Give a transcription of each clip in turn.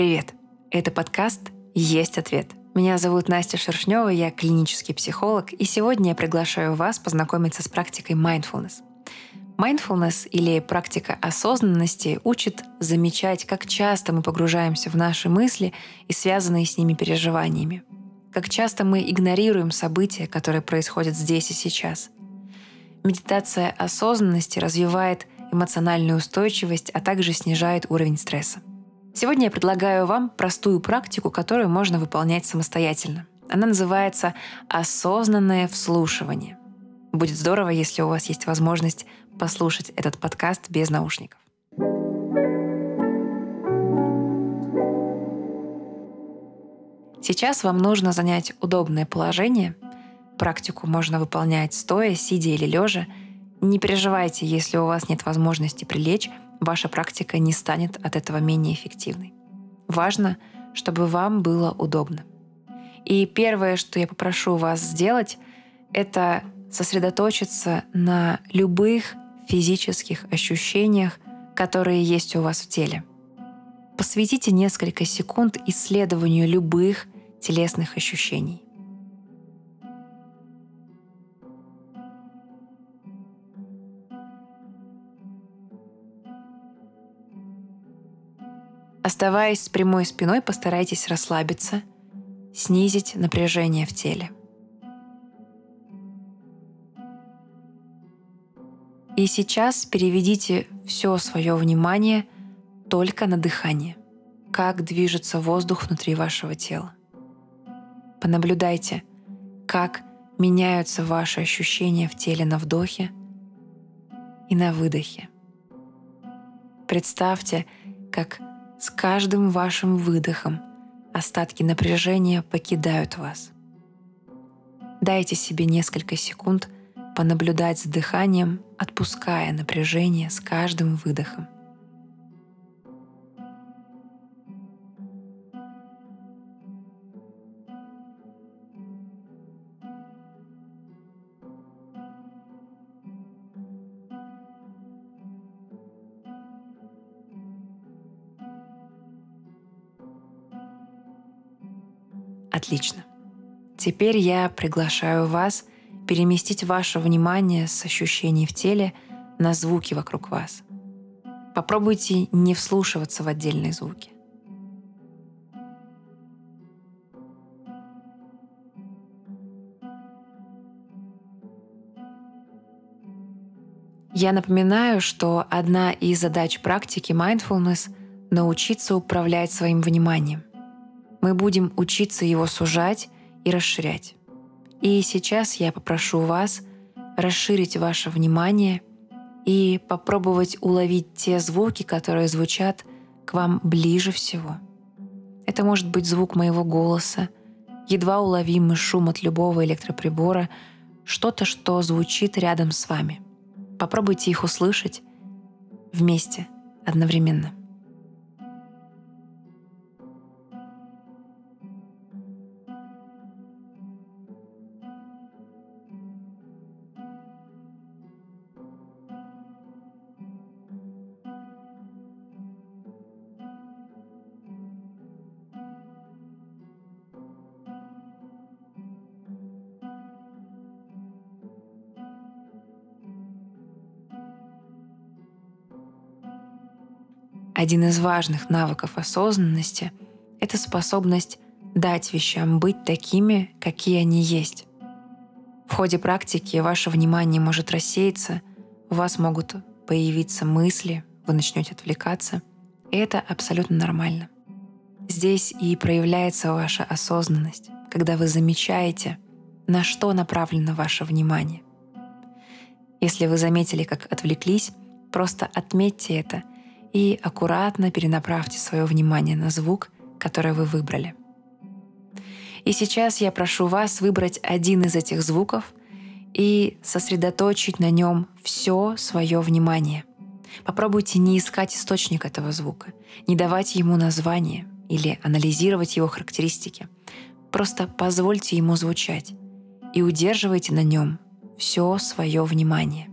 Привет! Это подкаст «Есть ответ». Меня зовут Настя Шершнева, я клинический психолог, и сегодня я приглашаю вас познакомиться с практикой mindfulness. Mindfulness или практика осознанности учит замечать, как часто мы погружаемся в наши мысли и связанные с ними переживаниями. Как часто мы игнорируем события, которые происходят здесь и сейчас. Медитация осознанности развивает эмоциональную устойчивость, а также снижает уровень стресса. Сегодня я предлагаю вам простую практику, которую можно выполнять самостоятельно. Она называется «осознанное вслушивание». Будет здорово, если у вас есть возможность послушать этот подкаст без наушников. Сейчас вам нужно занять удобное положение. Практику можно выполнять стоя, сидя или лежа. Не переживайте, если у вас нет возможности прилечь, ваша практика не станет от этого менее эффективной. Важно, чтобы вам было удобно. И первое, что я попрошу вас сделать, это сосредоточиться на любых физических ощущениях, которые есть у вас в теле. Посвятите несколько секунд исследованию любых телесных ощущений. Оставаясь с прямой спиной, постарайтесь расслабиться, снизить напряжение в теле. И сейчас переведите все свое внимание только на дыхание, как движется воздух внутри вашего тела. Понаблюдайте, как меняются ваши ощущения в теле на вдохе и на выдохе. Представьте, как с каждым вашим выдохом остатки напряжения покидают вас. Дайте себе несколько секунд понаблюдать за дыханием, отпуская напряжение с каждым выдохом. Отлично. Теперь я приглашаю вас переместить ваше внимание с ощущений в теле на звуки вокруг вас. Попробуйте не вслушиваться в отдельные звуки. Я напоминаю, что одна из задач практики mindfulness — научиться управлять своим вниманием мы будем учиться его сужать и расширять. И сейчас я попрошу вас расширить ваше внимание и попробовать уловить те звуки, которые звучат к вам ближе всего. Это может быть звук моего голоса, едва уловимый шум от любого электроприбора, что-то, что звучит рядом с вами. Попробуйте их услышать вместе, одновременно. Один из важных навыков осознанности — это способность дать вещам быть такими, какие они есть. В ходе практики ваше внимание может рассеяться, у вас могут появиться мысли, вы начнете отвлекаться, и это абсолютно нормально. Здесь и проявляется ваша осознанность, когда вы замечаете, на что направлено ваше внимание. Если вы заметили, как отвлеклись, просто отметьте это и аккуратно перенаправьте свое внимание на звук, который вы выбрали. И сейчас я прошу вас выбрать один из этих звуков и сосредоточить на нем все свое внимание. Попробуйте не искать источник этого звука, не давать ему название или анализировать его характеристики. Просто позвольте ему звучать и удерживайте на нем все свое внимание.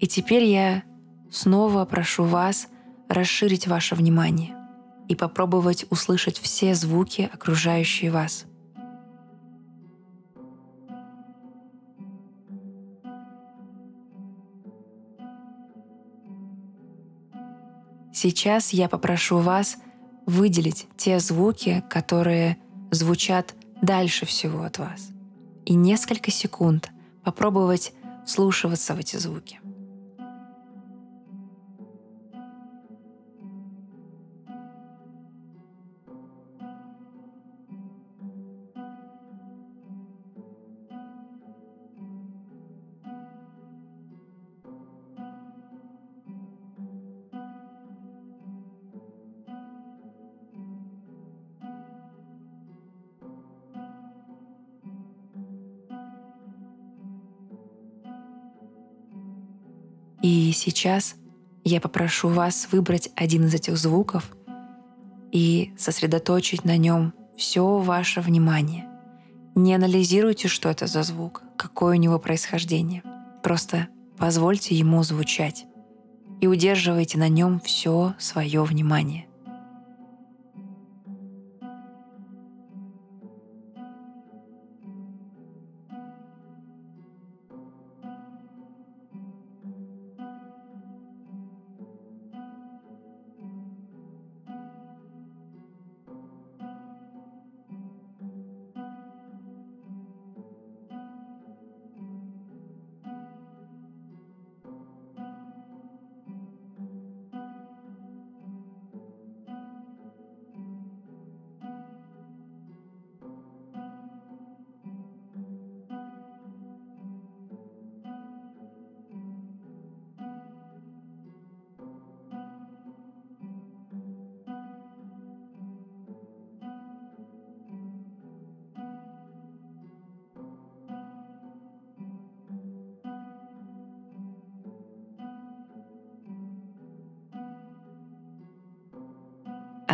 И теперь я снова прошу вас расширить ваше внимание и попробовать услышать все звуки, окружающие вас. Сейчас я попрошу вас выделить те звуки, которые звучат дальше всего от вас, и несколько секунд попробовать вслушиваться в эти звуки. И сейчас я попрошу вас выбрать один из этих звуков и сосредоточить на нем все ваше внимание. Не анализируйте, что это за звук, какое у него происхождение. Просто позвольте ему звучать и удерживайте на нем все свое внимание.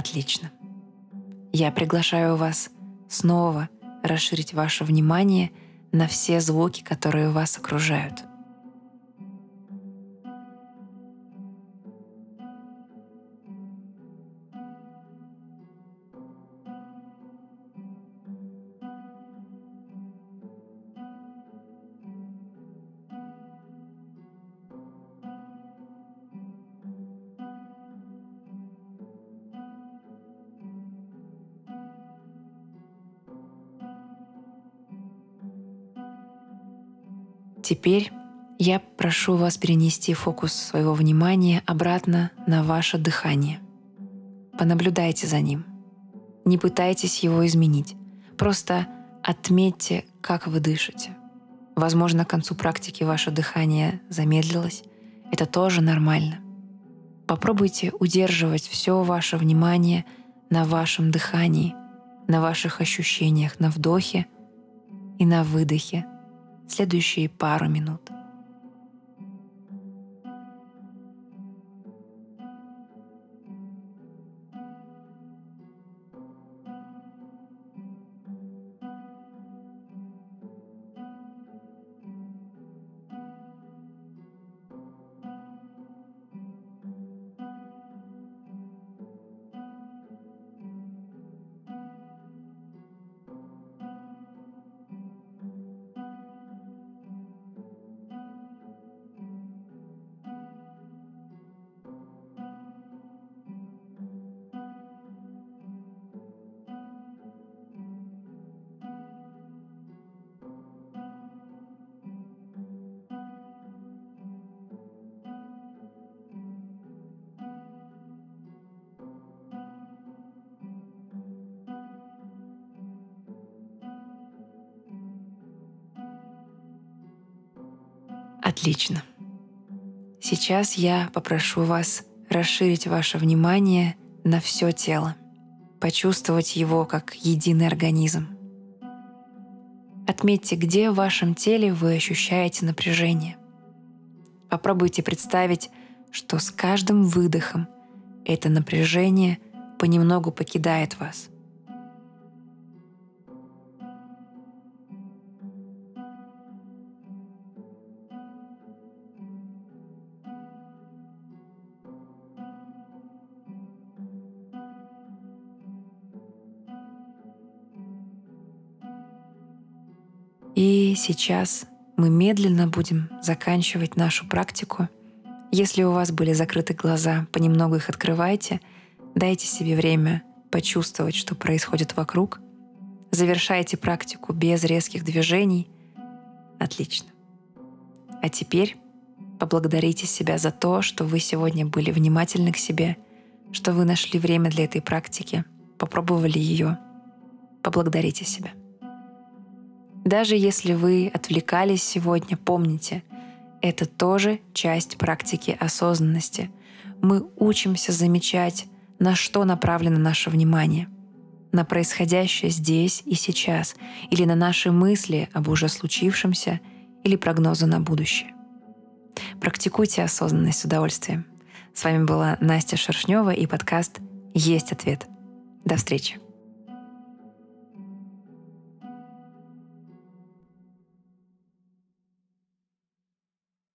Отлично. Я приглашаю вас снова расширить ваше внимание на все звуки, которые вас окружают. Теперь я прошу вас перенести фокус своего внимания обратно на ваше дыхание. Понаблюдайте за ним. Не пытайтесь его изменить. Просто отметьте, как вы дышите. Возможно, к концу практики ваше дыхание замедлилось. Это тоже нормально. Попробуйте удерживать все ваше внимание на вашем дыхании, на ваших ощущениях на вдохе и на выдохе – следующие пару минут. Отлично. Сейчас я попрошу вас расширить ваше внимание на все тело, почувствовать его как единый организм. Отметьте, где в вашем теле вы ощущаете напряжение. Попробуйте представить, что с каждым выдохом это напряжение понемногу покидает вас – И сейчас мы медленно будем заканчивать нашу практику. Если у вас были закрыты глаза, понемногу их открывайте, дайте себе время почувствовать, что происходит вокруг. Завершайте практику без резких движений. Отлично. А теперь поблагодарите себя за то, что вы сегодня были внимательны к себе, что вы нашли время для этой практики, попробовали ее. Поблагодарите себя. Даже если вы отвлекались сегодня, помните, это тоже часть практики осознанности. Мы учимся замечать, на что направлено наше внимание. На происходящее здесь и сейчас, или на наши мысли об уже случившемся, или прогнозы на будущее. Практикуйте осознанность с удовольствием. С вами была Настя Шершнева и подкаст «Есть ответ». До встречи.